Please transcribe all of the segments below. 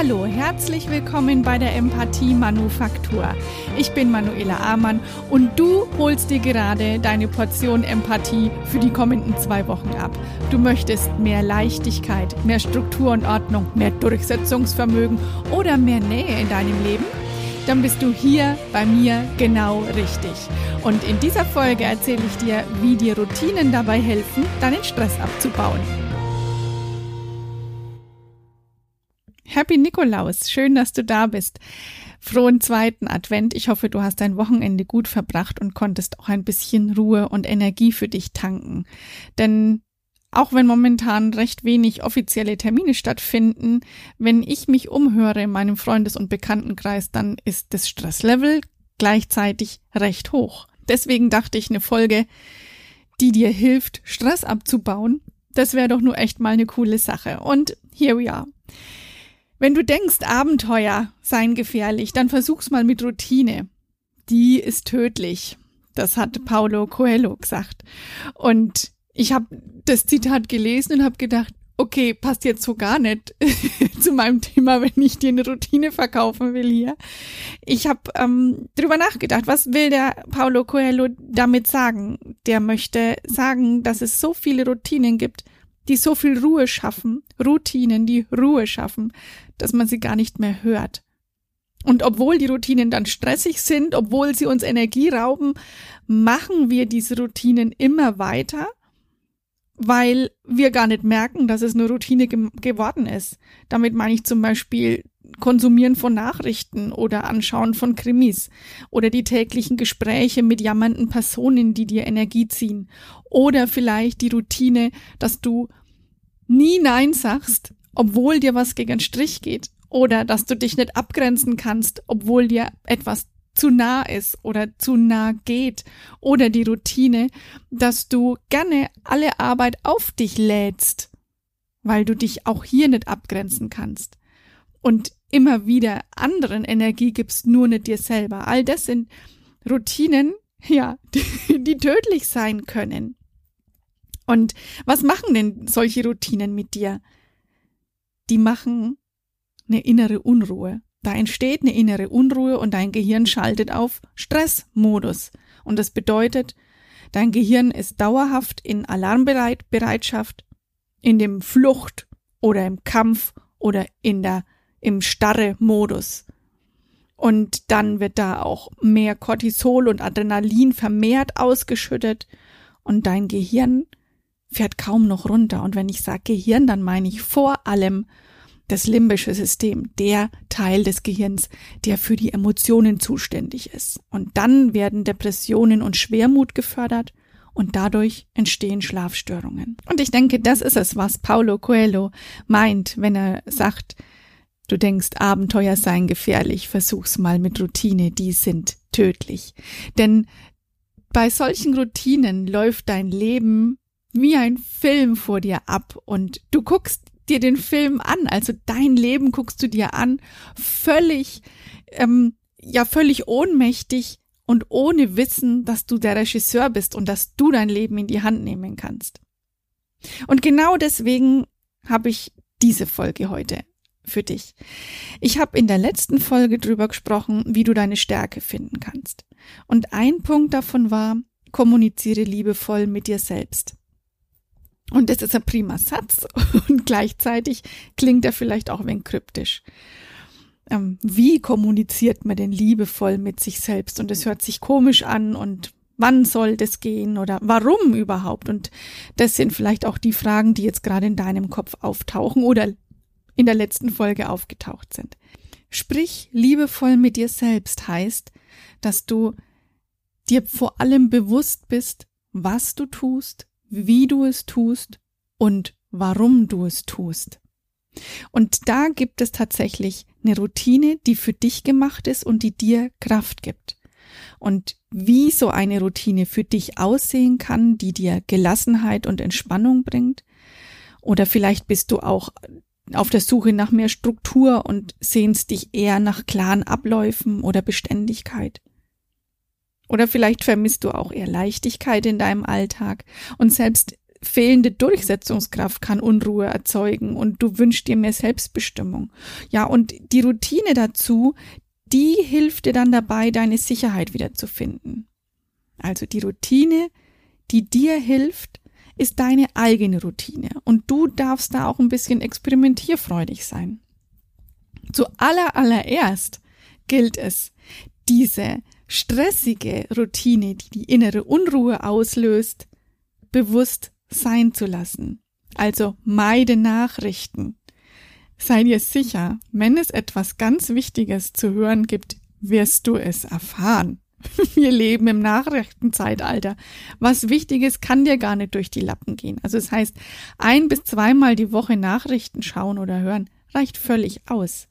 Hallo, herzlich willkommen bei der Empathie Manufaktur. Ich bin Manuela Amann und du holst dir gerade deine Portion Empathie für die kommenden zwei Wochen ab. Du möchtest mehr Leichtigkeit, mehr Struktur und Ordnung, mehr Durchsetzungsvermögen oder mehr Nähe in deinem Leben? Dann bist du hier bei mir genau richtig. Und in dieser Folge erzähle ich dir, wie dir Routinen dabei helfen, deinen Stress abzubauen. Happy Nikolaus, schön, dass du da bist. Frohen zweiten Advent. Ich hoffe, du hast dein Wochenende gut verbracht und konntest auch ein bisschen Ruhe und Energie für dich tanken. Denn auch wenn momentan recht wenig offizielle Termine stattfinden, wenn ich mich umhöre in meinem Freundes- und Bekanntenkreis, dann ist das Stresslevel gleichzeitig recht hoch. Deswegen dachte ich, eine Folge, die dir hilft, Stress abzubauen, das wäre doch nur echt mal eine coole Sache. Und here we are. Wenn du denkst, Abenteuer seien gefährlich, dann versuch's mal mit Routine. Die ist tödlich. Das hat Paulo Coelho gesagt. Und ich habe das Zitat gelesen und habe gedacht, okay, passt jetzt so gar nicht zu meinem Thema, wenn ich dir eine Routine verkaufen will hier. Ich habe ähm, drüber nachgedacht, was will der Paulo Coelho damit sagen? Der möchte sagen, dass es so viele Routinen gibt, die so viel Ruhe schaffen, Routinen, die Ruhe schaffen, dass man sie gar nicht mehr hört. Und obwohl die Routinen dann stressig sind, obwohl sie uns Energie rauben, machen wir diese Routinen immer weiter, weil wir gar nicht merken, dass es eine Routine ge geworden ist. Damit meine ich zum Beispiel Konsumieren von Nachrichten oder Anschauen von Krimis oder die täglichen Gespräche mit jammernden Personen, die dir Energie ziehen oder vielleicht die Routine, dass du nie Nein sagst, obwohl dir was gegen den Strich geht oder dass du dich nicht abgrenzen kannst, obwohl dir etwas zu nah ist oder zu nah geht oder die Routine, dass du gerne alle Arbeit auf dich lädst, weil du dich auch hier nicht abgrenzen kannst und immer wieder anderen Energie gibst, nur nicht dir selber. All das sind Routinen, ja, die, die tödlich sein können. Und was machen denn solche Routinen mit dir? Die machen eine innere Unruhe. Da entsteht eine innere Unruhe und dein Gehirn schaltet auf Stressmodus. Und das bedeutet, dein Gehirn ist dauerhaft in Alarmbereitschaft, in dem Flucht oder im Kampf oder in der, im starre Modus. Und dann wird da auch mehr Cortisol und Adrenalin vermehrt ausgeschüttet und dein Gehirn fährt kaum noch runter. Und wenn ich sage Gehirn, dann meine ich vor allem das limbische System, der Teil des Gehirns, der für die Emotionen zuständig ist. Und dann werden Depressionen und Schwermut gefördert und dadurch entstehen Schlafstörungen. Und ich denke, das ist es, was Paulo Coelho meint, wenn er sagt, du denkst, Abenteuer seien gefährlich, versuch's mal mit Routine, die sind tödlich. Denn bei solchen Routinen läuft dein Leben wie ein Film vor dir ab und du guckst dir den Film an, also dein Leben guckst du dir an, völlig, ähm, ja, völlig ohnmächtig und ohne Wissen, dass du der Regisseur bist und dass du dein Leben in die Hand nehmen kannst. Und genau deswegen habe ich diese Folge heute für dich. Ich habe in der letzten Folge drüber gesprochen, wie du deine Stärke finden kannst. Und ein Punkt davon war, kommuniziere liebevoll mit dir selbst. Und das ist ein prima Satz und gleichzeitig klingt er vielleicht auch ein wenig kryptisch. Ähm, wie kommuniziert man denn liebevoll mit sich selbst? Und es hört sich komisch an und wann soll das gehen oder warum überhaupt? Und das sind vielleicht auch die Fragen, die jetzt gerade in deinem Kopf auftauchen oder in der letzten Folge aufgetaucht sind. Sprich liebevoll mit dir selbst heißt, dass du dir vor allem bewusst bist, was du tust, wie du es tust und warum du es tust. Und da gibt es tatsächlich eine Routine, die für dich gemacht ist und die dir Kraft gibt. Und wie so eine Routine für dich aussehen kann, die dir Gelassenheit und Entspannung bringt. Oder vielleicht bist du auch auf der Suche nach mehr Struktur und sehnst dich eher nach klaren Abläufen oder Beständigkeit. Oder vielleicht vermisst du auch eher Leichtigkeit in deinem Alltag. Und selbst fehlende Durchsetzungskraft kann Unruhe erzeugen und du wünschst dir mehr Selbstbestimmung. Ja, und die Routine dazu, die hilft dir dann dabei, deine Sicherheit wiederzufinden. Also die Routine, die dir hilft, ist deine eigene Routine und du darfst da auch ein bisschen experimentierfreudig sein. Zu aller allererst gilt es, diese stressige Routine, die die innere Unruhe auslöst, bewusst sein zu lassen. Also meide Nachrichten. Sei dir sicher, wenn es etwas ganz Wichtiges zu hören gibt, wirst du es erfahren. Wir leben im Nachrichtenzeitalter. Was Wichtiges kann dir gar nicht durch die Lappen gehen. Also das heißt, ein bis zweimal die Woche Nachrichten schauen oder hören reicht völlig aus.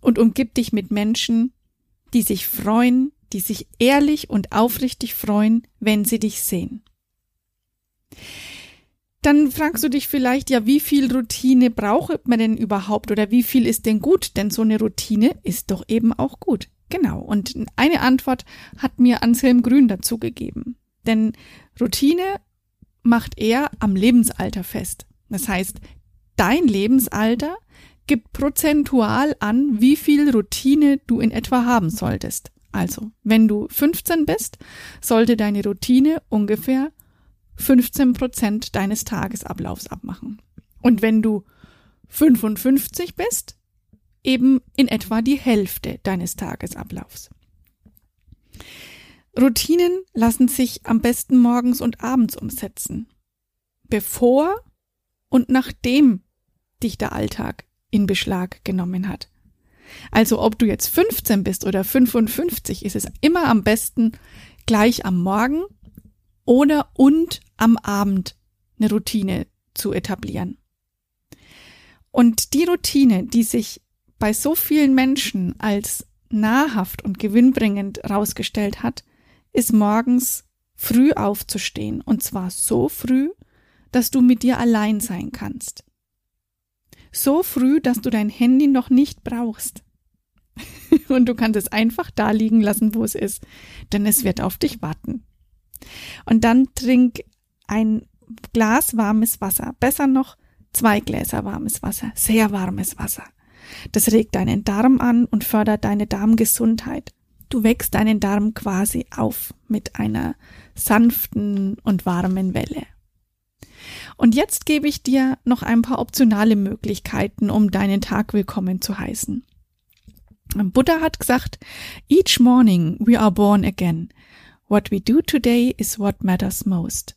Und umgib dich mit Menschen, die sich freuen, die sich ehrlich und aufrichtig freuen, wenn sie dich sehen. Dann fragst du dich vielleicht, ja, wie viel Routine braucht man denn überhaupt oder wie viel ist denn gut? Denn so eine Routine ist doch eben auch gut. Genau. Und eine Antwort hat mir Anselm Grün dazu gegeben. Denn Routine macht er am Lebensalter fest. Das heißt, dein Lebensalter gibt prozentual an, wie viel Routine du in etwa haben solltest. Also, wenn du 15 bist, sollte deine Routine ungefähr 15 Prozent deines Tagesablaufs abmachen. Und wenn du 55 bist, eben in etwa die Hälfte deines Tagesablaufs. Routinen lassen sich am besten morgens und abends umsetzen. Bevor und nachdem dich der Alltag in Beschlag genommen hat. Also ob du jetzt 15 bist oder 55, ist es immer am besten gleich am Morgen oder und am Abend eine Routine zu etablieren. Und die Routine, die sich bei so vielen Menschen als nahrhaft und gewinnbringend rausgestellt hat, ist morgens früh aufzustehen und zwar so früh, dass du mit dir allein sein kannst. So früh, dass du dein Handy noch nicht brauchst. und du kannst es einfach da liegen lassen, wo es ist, denn es wird auf dich warten. Und dann trink ein Glas warmes Wasser. Besser noch zwei Gläser warmes Wasser. Sehr warmes Wasser. Das regt deinen Darm an und fördert deine Darmgesundheit. Du wächst deinen Darm quasi auf mit einer sanften und warmen Welle. Und jetzt gebe ich dir noch ein paar optionale Möglichkeiten, um deinen Tag willkommen zu heißen. Buddha hat gesagt, Each morning we are born again. What we do today is what matters most.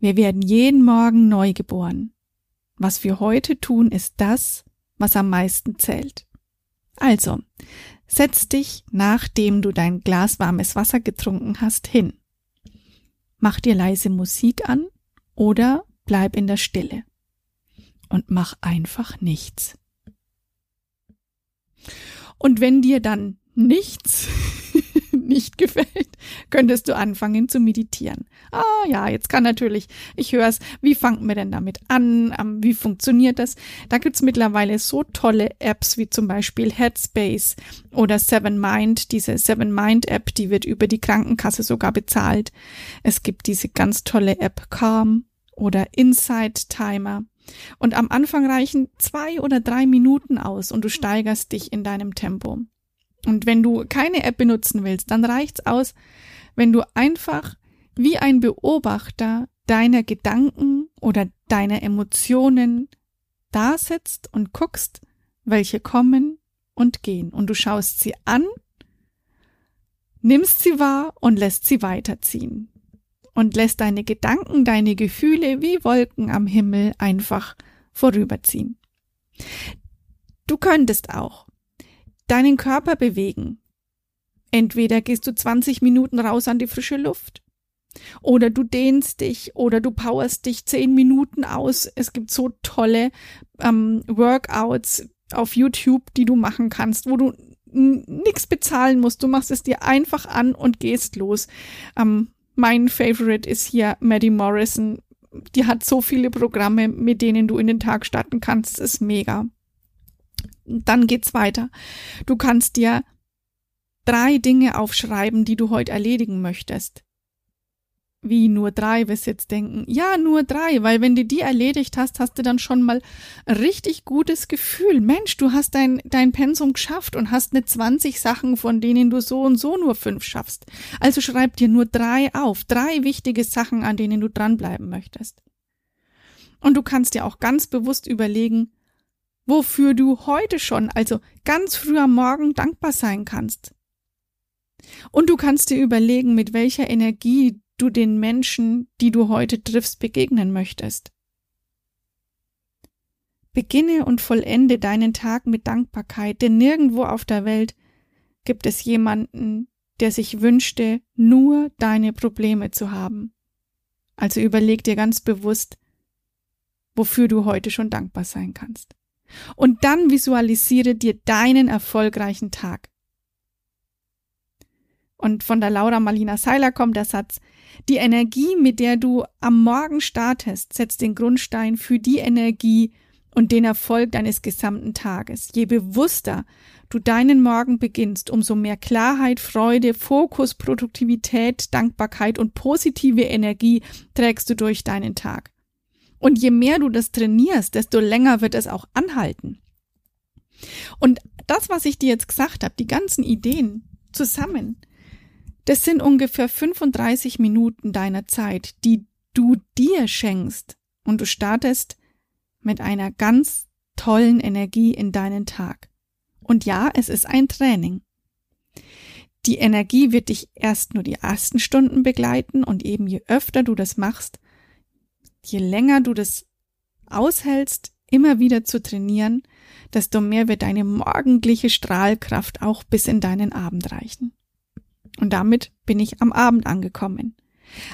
Wir werden jeden Morgen neu geboren. Was wir heute tun, ist das, was am meisten zählt. Also, setz dich, nachdem du dein Glas warmes Wasser getrunken hast, hin. Mach dir leise Musik an oder bleib in der Stille. Und mach einfach nichts. Und wenn dir dann nichts nicht gefällt, könntest du anfangen zu meditieren. Ah ja, jetzt kann natürlich, ich höre es, wie fangt man denn damit an? Ähm, wie funktioniert das? Da gibt's mittlerweile so tolle Apps wie zum Beispiel Headspace oder Seven Mind. Diese Seven Mind App, die wird über die Krankenkasse sogar bezahlt. Es gibt diese ganz tolle App Calm oder Insight Timer. Und am Anfang reichen zwei oder drei Minuten aus und du steigerst dich in deinem Tempo. Und wenn du keine App benutzen willst, dann reicht's aus, wenn du einfach wie ein Beobachter deiner Gedanken oder deiner Emotionen da sitzt und guckst, welche kommen und gehen. Und du schaust sie an, nimmst sie wahr und lässt sie weiterziehen und lässt deine Gedanken, deine Gefühle wie Wolken am Himmel einfach vorüberziehen. Du könntest auch deinen Körper bewegen. Entweder gehst du 20 Minuten raus an die frische Luft oder du dehnst dich oder du powerst dich 10 Minuten aus. Es gibt so tolle ähm, Workouts auf YouTube, die du machen kannst, wo du nichts bezahlen musst. Du machst es dir einfach an und gehst los. Ähm, mein Favorite ist hier Maddie Morrison. Die hat so viele Programme, mit denen du in den Tag starten kannst. Das ist mega. Dann geht's weiter. Du kannst dir drei Dinge aufschreiben, die du heute erledigen möchtest. Wie nur drei, wirst jetzt denken. Ja, nur drei, weil wenn du die erledigt hast, hast du dann schon mal richtig gutes Gefühl. Mensch, du hast dein, dein Pensum geschafft und hast nicht 20 Sachen, von denen du so und so nur fünf schaffst. Also schreib dir nur drei auf. Drei wichtige Sachen, an denen du dranbleiben möchtest. Und du kannst dir auch ganz bewusst überlegen, wofür du heute schon, also ganz früh am Morgen dankbar sein kannst. Und du kannst dir überlegen, mit welcher Energie du den Menschen, die du heute triffst, begegnen möchtest. Beginne und vollende deinen Tag mit Dankbarkeit, denn nirgendwo auf der Welt gibt es jemanden, der sich wünschte, nur deine Probleme zu haben. Also überleg dir ganz bewusst, wofür du heute schon dankbar sein kannst. Und dann visualisiere dir deinen erfolgreichen Tag. Und von der Laura Marlina Seiler kommt der Satz, die Energie, mit der du am Morgen startest, setzt den Grundstein für die Energie und den Erfolg deines gesamten Tages. Je bewusster du deinen Morgen beginnst, umso mehr Klarheit, Freude, Fokus, Produktivität, Dankbarkeit und positive Energie trägst du durch deinen Tag. Und je mehr du das trainierst, desto länger wird es auch anhalten. Und das, was ich dir jetzt gesagt habe, die ganzen Ideen zusammen, das sind ungefähr 35 Minuten deiner Zeit, die du dir schenkst und du startest mit einer ganz tollen Energie in deinen Tag. Und ja, es ist ein Training. Die Energie wird dich erst nur die ersten Stunden begleiten und eben je öfter du das machst, je länger du das aushältst, immer wieder zu trainieren, desto mehr wird deine morgendliche Strahlkraft auch bis in deinen Abend reichen. Und damit bin ich am Abend angekommen.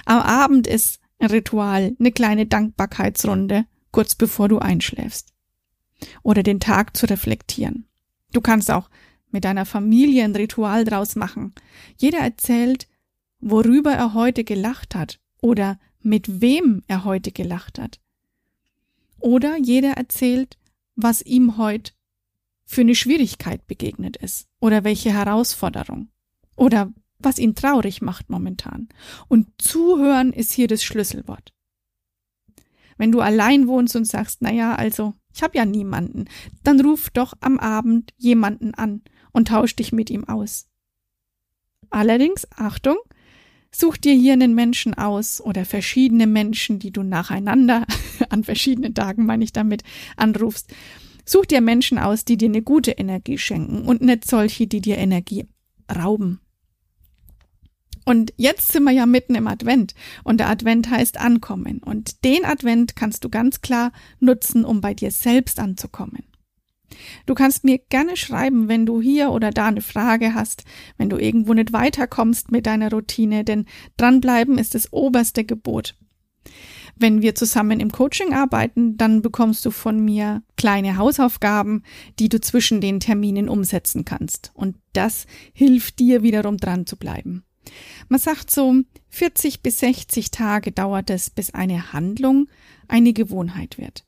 Am Abend ist ein Ritual, eine kleine Dankbarkeitsrunde, kurz bevor du einschläfst. Oder den Tag zu reflektieren. Du kannst auch mit deiner Familie ein Ritual draus machen. Jeder erzählt, worüber er heute gelacht hat oder mit wem er heute gelacht hat. Oder jeder erzählt, was ihm heute für eine Schwierigkeit begegnet ist oder welche Herausforderung oder was ihn traurig macht momentan. Und zuhören ist hier das Schlüsselwort. Wenn du allein wohnst und sagst, na ja, also, ich habe ja niemanden, dann ruf doch am Abend jemanden an und tausch dich mit ihm aus. Allerdings, Achtung, such dir hier einen Menschen aus oder verschiedene Menschen, die du nacheinander an verschiedenen Tagen, meine ich damit, anrufst. Such dir Menschen aus, die dir eine gute Energie schenken und nicht solche, die dir Energie rauben. Und jetzt sind wir ja mitten im Advent und der Advent heißt ankommen und den Advent kannst du ganz klar nutzen, um bei dir selbst anzukommen. Du kannst mir gerne schreiben, wenn du hier oder da eine Frage hast, wenn du irgendwo nicht weiterkommst mit deiner Routine, denn dranbleiben ist das oberste Gebot. Wenn wir zusammen im Coaching arbeiten, dann bekommst du von mir kleine Hausaufgaben, die du zwischen den Terminen umsetzen kannst. Und das hilft dir wiederum dran zu bleiben. Man sagt so, 40 bis 60 Tage dauert es, bis eine Handlung eine Gewohnheit wird.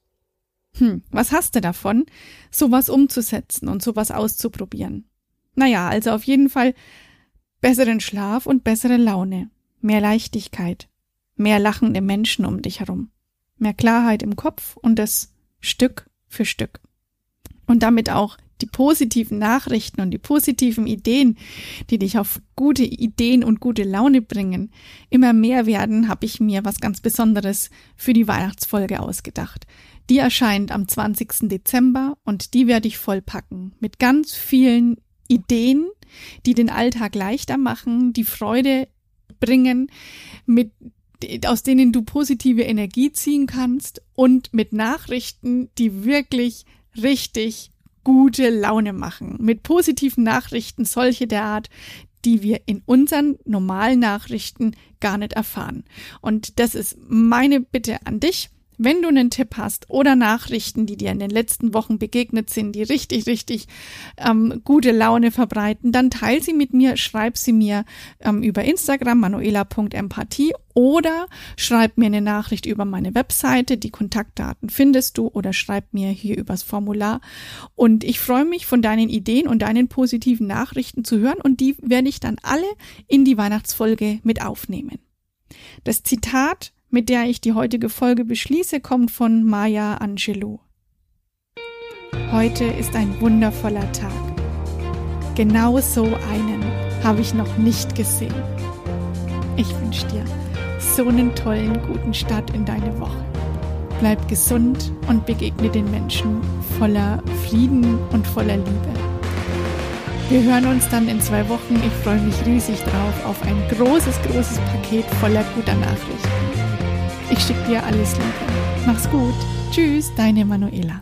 Hm, was hast du davon, sowas umzusetzen und sowas auszuprobieren? Naja, also auf jeden Fall besseren Schlaf und bessere Laune, mehr Leichtigkeit, mehr lachende Menschen um dich herum, mehr Klarheit im Kopf und das Stück für Stück. Und damit auch die positiven Nachrichten und die positiven Ideen, die dich auf gute Ideen und gute Laune bringen, immer mehr werden, habe ich mir was ganz Besonderes für die Weihnachtsfolge ausgedacht. Die erscheint am 20. Dezember und die werde ich vollpacken mit ganz vielen Ideen, die den Alltag leichter machen, die Freude bringen, mit aus denen du positive Energie ziehen kannst und mit Nachrichten, die wirklich richtig gute Laune machen. Mit positiven Nachrichten, solche der Art, die wir in unseren normalen Nachrichten gar nicht erfahren. Und das ist meine Bitte an dich. Wenn du einen Tipp hast oder Nachrichten, die dir in den letzten Wochen begegnet sind, die richtig, richtig ähm, gute Laune verbreiten, dann teil sie mit mir, schreib sie mir ähm, über Instagram manuela.empathie oder schreib mir eine Nachricht über meine Webseite. Die Kontaktdaten findest du oder schreib mir hier übers Formular. Und ich freue mich von deinen Ideen und deinen positiven Nachrichten zu hören und die werde ich dann alle in die Weihnachtsfolge mit aufnehmen. Das Zitat, mit der ich die heutige Folge beschließe, kommt von Maya Angelou. Heute ist ein wundervoller Tag. Genau so einen habe ich noch nicht gesehen. Ich wünsche dir so einen tollen, guten Start in deine Woche. Bleib gesund und begegne den Menschen voller Frieden und voller Liebe. Wir hören uns dann in zwei Wochen. Ich freue mich riesig drauf auf ein großes, großes Paket voller guter Nachrichten. Ich schicke dir alles Liebe. Mach's gut. Tschüss, deine Manuela.